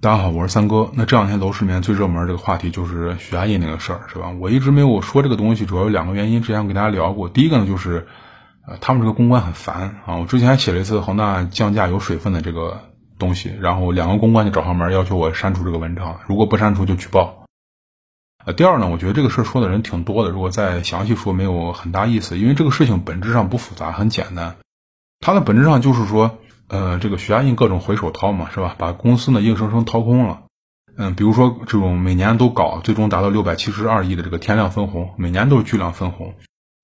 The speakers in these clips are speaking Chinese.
大家好，我是三哥。那这两天楼市里面最热门这个话题就是许家印那个事儿，是吧？我一直没有说这个东西，主要有两个原因。之前我跟大家聊过，第一个呢就是，呃，他们这个公关很烦啊。我之前还写了一次恒大降价有水分的这个东西，然后两个公关就找上门要求我删除这个文章，如果不删除就举报。呃，第二呢，我觉得这个事儿说的人挺多的，如果再详细说没有很大意思，因为这个事情本质上不复杂，很简单，它的本质上就是说。呃，这个许家印各种回手掏嘛，是吧？把公司呢硬生生掏空了。嗯，比如说这种每年都搞，最终达到六百七十二亿的这个天量分红，每年都是巨量分红。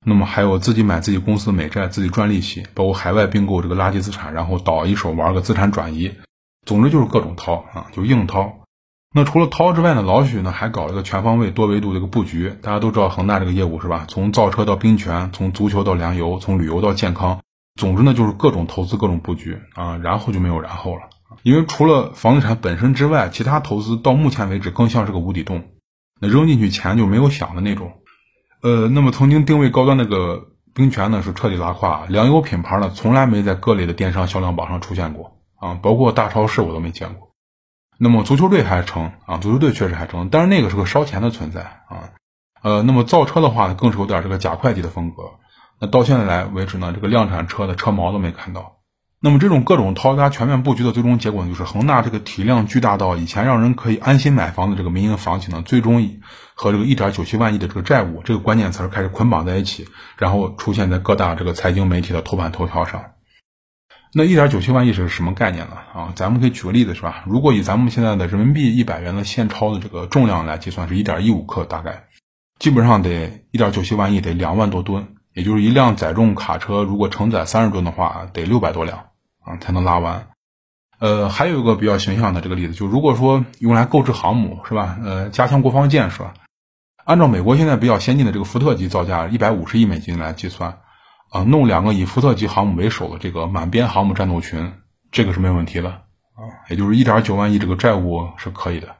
那么还有自己买自己公司的美债，自己赚利息，包括海外并购这个垃圾资产，然后倒一手玩个资产转移。总之就是各种掏啊，就硬掏。那除了掏之外呢，老许呢还搞了个全方位、多维度的一个布局。大家都知道恒大这个业务是吧？从造车到冰泉，从足球到粮油，从旅游到健康。总之呢，就是各种投资，各种布局啊，然后就没有然后了。因为除了房地产本身之外，其他投资到目前为止更像是个无底洞，那扔进去钱就没有响的那种。呃，那么曾经定位高端那个冰泉呢，是彻底拉胯。粮油品牌呢，从来没在各类的电商销量榜上出现过啊，包括大超市我都没见过。那么足球队还成啊，足球队确实还成，但是那个是个烧钱的存在啊。呃，那么造车的话，更是有点这个假会计的风格。那到现在来为止呢，这个量产车的车毛都没看到。那么这种各种掏家全面布局的最终结果呢，就是恒大这个体量巨大到以前让人可以安心买房的这个民营房企呢，最终和这个一点九七万亿的这个债务这个关键词开始捆绑在一起，然后出现在各大这个财经媒体的头版头条上。那一点九七万亿是什么概念呢？啊，咱们可以举个例子是吧？如果以咱们现在的人民币一百元的现钞的这个重量来计算，是一点一五克，大概基本上得一点九七万亿得两万多吨。也就是一辆载重卡车，如果承载三十吨的话，得六百多辆啊才能拉完。呃，还有一个比较形象的这个例子，就如果说用来购置航母是吧？呃，加强国防建设，按照美国现在比较先进的这个福特级造价一百五十亿美金来计算，啊，弄两个以福特级航母为首的这个满编航母战斗群，这个是没问题的啊。也就是一点九万亿这个债务是可以的。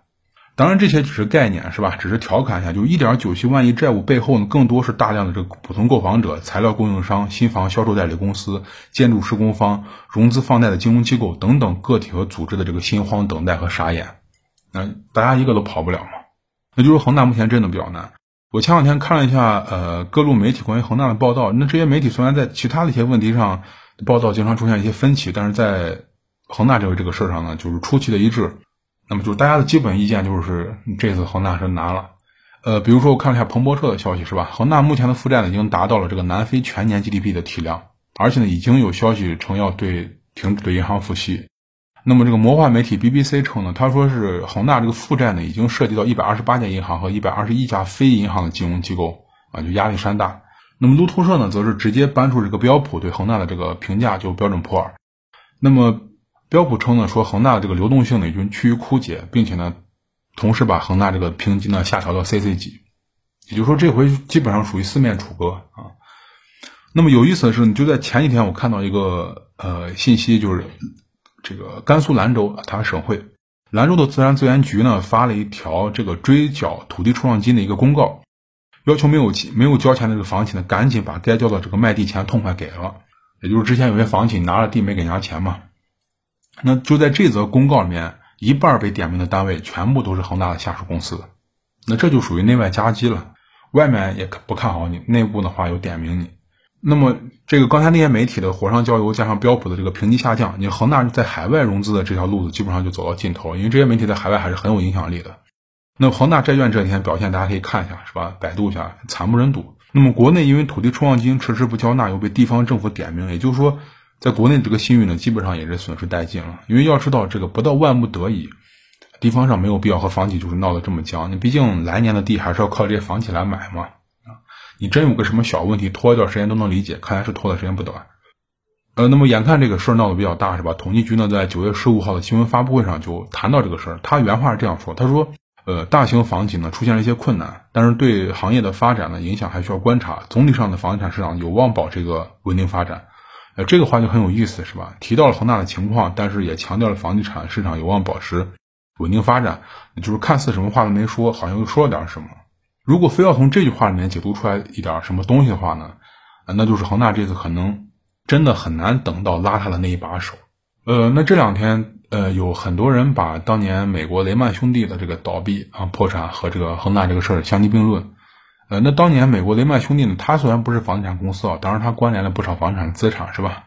当然，这些只是概念，是吧？只是调侃一下，就一点九七万亿债务背后呢，更多是大量的这个普通购房者、材料供应商、新房销售代理公司、建筑施工方、融资放贷的金融机构等等个体和组织的这个心慌等待和傻眼。那大家一个都跑不了嘛？那就是恒大目前真的比较难。我前两天看了一下，呃，各路媒体关于恒大的报道。那这些媒体虽然在其他的一些问题上报道经常出现一些分歧，但是在恒大这个这个事儿上呢，就是出奇的一致。那么就是大家的基本意见就是这次恒大是难了，呃，比如说我看了一下彭博社的消息是吧？恒大目前的负债呢已经达到了这个南非全年 GDP 的体量，而且呢已经有消息称要对停止对银行付息。那么这个魔幻媒体 BBC 称呢，他说是恒大这个负债呢已经涉及到一百二十八家银行和一百二十一家非银行的金融机构啊，就压力山大。那么路透社呢则是直接搬出这个标普对恒大的这个评价，就标准普尔。那么。标普称呢，说恒大的这个流动性呢已经趋于枯竭，并且呢，同时把恒大这个评级呢下调到 CC 级，也就是说这回基本上属于四面楚歌啊。那么有意思的是，就在前几天我看到一个呃信息，就是这个甘肃兰州它省会兰州的自然资源局呢发了一条这个追缴土地出让金的一个公告，要求没有没有交钱的这个房企呢赶紧把该交的这个卖地钱痛快给了，也就是之前有些房企拿了地没给人家钱嘛。那就在这则公告里面，一半被点名的单位全部都是恒大的下属公司，那这就属于内外夹击了。外面也不看好你，内部的话又点名你。那么这个刚才那些媒体的火上浇油，加上标普的这个评级下降，你恒大在海外融资的这条路子基本上就走到尽头，因为这些媒体在海外还是很有影响力的。那恒大债券这几天表现，大家可以看一下，是吧？百度一下，惨不忍睹。那么国内因为土地出让金迟迟不交纳，又被地方政府点名，也就是说。在国内这个信誉呢，基本上也是损失殆尽了。因为要知道，这个不到万不得已，地方上没有必要和房企就是闹得这么僵。你毕竟来年的地还是要靠这些房企来买嘛。啊，你真有个什么小问题，拖一段时间都能理解。看来是拖的时间不短。呃，那么眼看这个事儿闹得比较大，是吧？统计局呢，在九月十五号的新闻发布会上就谈到这个事儿。他原话是这样说：“他说，呃，大型房企呢出现了一些困难，但是对行业的发展呢影响还需要观察。总体上的房地产市场有望保这个稳定发展。”呃，这个话就很有意思，是吧？提到了恒大的情况，但是也强调了房地产市场有望保持稳定发展，就是看似什么话都没说，好像又说了点什么。如果非要从这句话里面解读出来一点什么东西的话呢？那就是恒大这次可能真的很难等到拉他的那一把手。呃，那这两天呃，有很多人把当年美国雷曼兄弟的这个倒闭啊、破产和这个恒大这个事儿相提并论。呃，那当年美国雷曼兄弟呢，他虽然不是房地产公司啊，当然它关联了不少房产资产，是吧？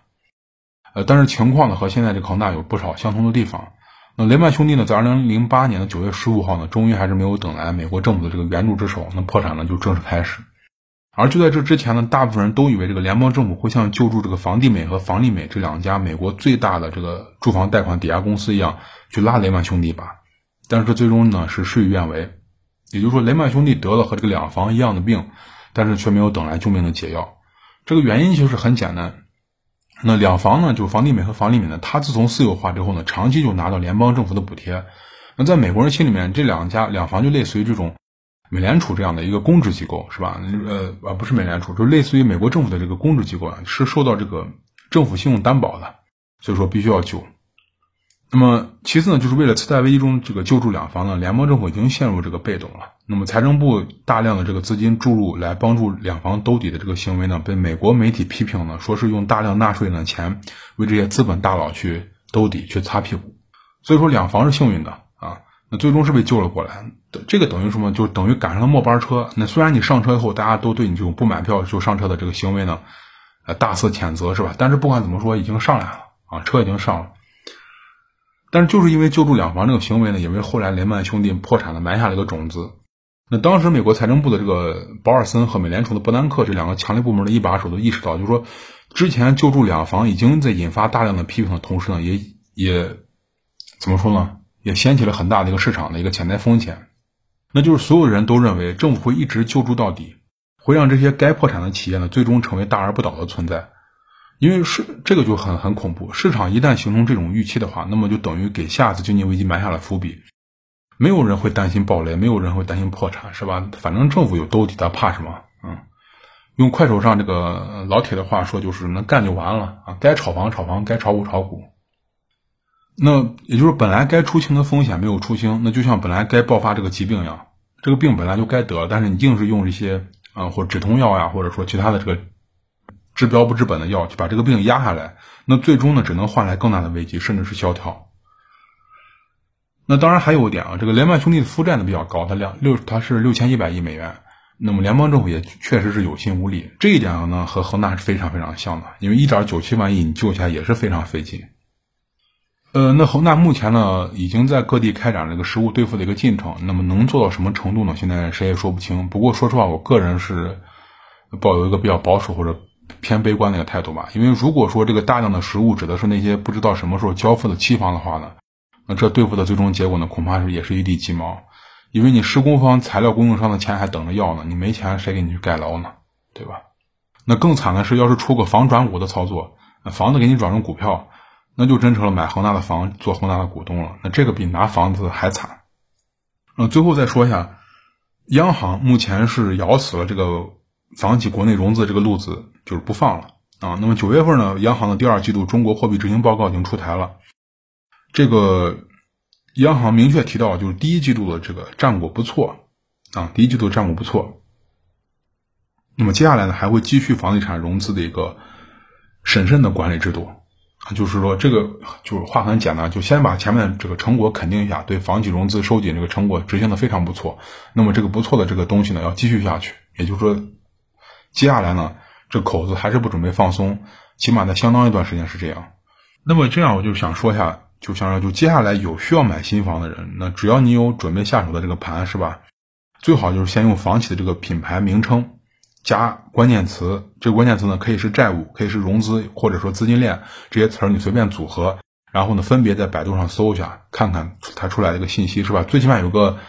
呃，但是情况呢和现在这恒大有不少相同的地方。那雷曼兄弟呢，在二零零八年的九月十五号呢，终于还是没有等来美国政府的这个援助之手，那破产呢就正式开始。而就在这之前呢，大部分人都以为这个联邦政府会像救助这个房地美和房利美这两家美国最大的这个住房贷款抵押公司一样，去拉雷曼兄弟一把。但是最终呢是事与愿违，也就是说雷曼兄弟得了和这个两房一样的病，但是却没有等来救命的解药。这个原因其实很简单。那两房呢，就是房地美和房利美呢，它自从私有化之后呢，长期就拿到联邦政府的补贴。那在美国人心里面，这两家两房就类似于这种美联储这样的一个公职机构，是吧？呃，啊，不是美联储，就类似于美国政府的这个公职机构啊，是受到这个政府信用担保的，所以说必须要救。那么其次呢，就是为了次贷危机中这个救助两房呢，联邦政府已经陷入这个被动了。那么财政部大量的这个资金注入来帮助两房兜底的这个行为呢，被美国媒体批评呢，说是用大量纳税人的钱为这些资本大佬去兜底、去擦屁股。所以说两房是幸运的啊，那最终是被救了过来。这个等于什么？就等于赶上了末班车。那虽然你上车以后，大家都对你这种不买票就上车的这个行为呢，呃，大肆谴责是吧？但是不管怎么说，已经上来了啊，车已经上了。但是就是因为救助两房这个行为呢，也为后来雷曼兄弟破产了埋下了一个种子。那当时美国财政部的这个保尔森和美联储的伯南克这两个强力部门的一把手都意识到，就是说之前救助两房已经在引发大量的批评的同时呢，也也怎么说呢，也掀起了很大的一个市场的一个潜在风险。那就是所有人都认为政府会一直救助到底，会让这些该破产的企业呢最终成为大而不倒的存在。因为是这个就很很恐怖，市场一旦形成这种预期的话，那么就等于给下次经济危机埋下了伏笔。没有人会担心暴雷，没有人会担心破产，是吧？反正政府有兜底，他怕什么？嗯，用快手上这个老铁的话说，就是能干就完了啊！该炒房炒房，该炒股炒股。那也就是本来该出清的风险没有出清，那就像本来该爆发这个疾病一样，这个病本来就该得，但是你硬是用这些啊，或止痛药呀，或者说其他的这个。治标不治本的药，去把这个病压下来，那最终呢，只能换来更大的危机，甚至是萧条。那当然还有一点啊，这个雷曼兄弟的负债呢比较高，它两六它是六千一百亿美元，那么联邦政府也确实是有心无力。这一点呢和恒大是非常非常像的，因为一点九七万亿你救起来也是非常费劲。呃，那恒大目前呢已经在各地开展这个实物兑付的一个进程，那么能做到什么程度呢？现在谁也说不清。不过说实话，我个人是抱有一个比较保守或者。偏悲观的一个态度吧，因为如果说这个大量的实物指的是那些不知道什么时候交付的期房的话呢，那这对付的最终结果呢，恐怕是也是一地鸡毛，因为你施工方、材料供应商的钱还等着要呢，你没钱谁给你去盖楼呢？对吧？那更惨的是，要是出个房转股的操作，房子给你转成股票，那就真成了买恒大的房做恒大的股东了，那这个比拿房子还惨。嗯，最后再说一下，央行目前是咬死了这个。房企国内融资这个路子就是不放了啊。那么九月份呢，央行的第二季度中国货币执行报告已经出台了。这个央行明确提到，就是第一季度的这个战果不错啊，第一季度战果不错。那么接下来呢，还会继续房地产融资的一个审慎的管理制度，就是说这个就是话很简单，就先把前面这个成果肯定一下，对房企融资收紧这个成果执行的非常不错。那么这个不错的这个东西呢，要继续下去，也就是说。接下来呢，这口子还是不准备放松，起码在相当一段时间是这样。那么这样我就想说一下，就想说就接下来有需要买新房的人，那只要你有准备下手的这个盘，是吧？最好就是先用房企的这个品牌名称加关键词，这个关键词呢可以是债务，可以是融资，或者说资金链这些词儿你随便组合，然后呢分别在百度上搜一下，看看它出来的一个信息，是吧？最起码有个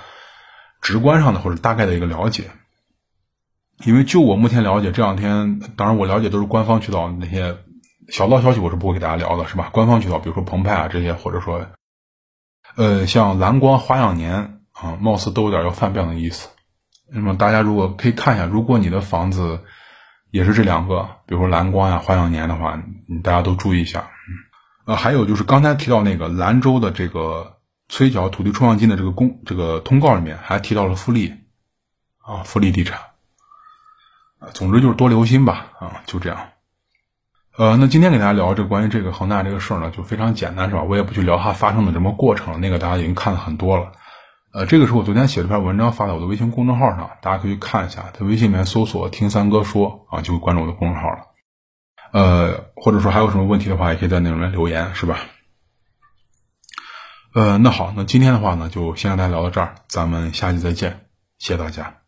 直观上的或者大概的一个了解。因为就我目前了解，这两天当然我了解都是官方渠道，那些小道消息我是不会给大家聊的，是吧？官方渠道，比如说澎湃啊这些，或者说，呃，像蓝光、花样年啊，貌似都有点要犯病的意思。那么大家如果可以看一下，如果你的房子也是这两个，比如说蓝光呀、花样年的话，大家都注意一下。呃，还有就是刚才提到那个兰州的这个催缴土地出让金的这个公这个通告里面，还提到了富力啊，富力地产。总之就是多留心吧，啊，就这样。呃，那今天给大家聊这关于这个恒大这个事儿呢，就非常简单，是吧？我也不去聊它发生的什么过程，那个大家已经看了很多了。呃，这个是我昨天写了篇文章发在我的微信公众号上，大家可以去看一下，在微信里面搜索“听三哥说”啊，就会关注我的公众号了。呃，或者说还有什么问题的话，也可以在那里面留言，是吧？呃，那好，那今天的话呢，就先跟大家聊到这儿，咱们下期再见，谢谢大家。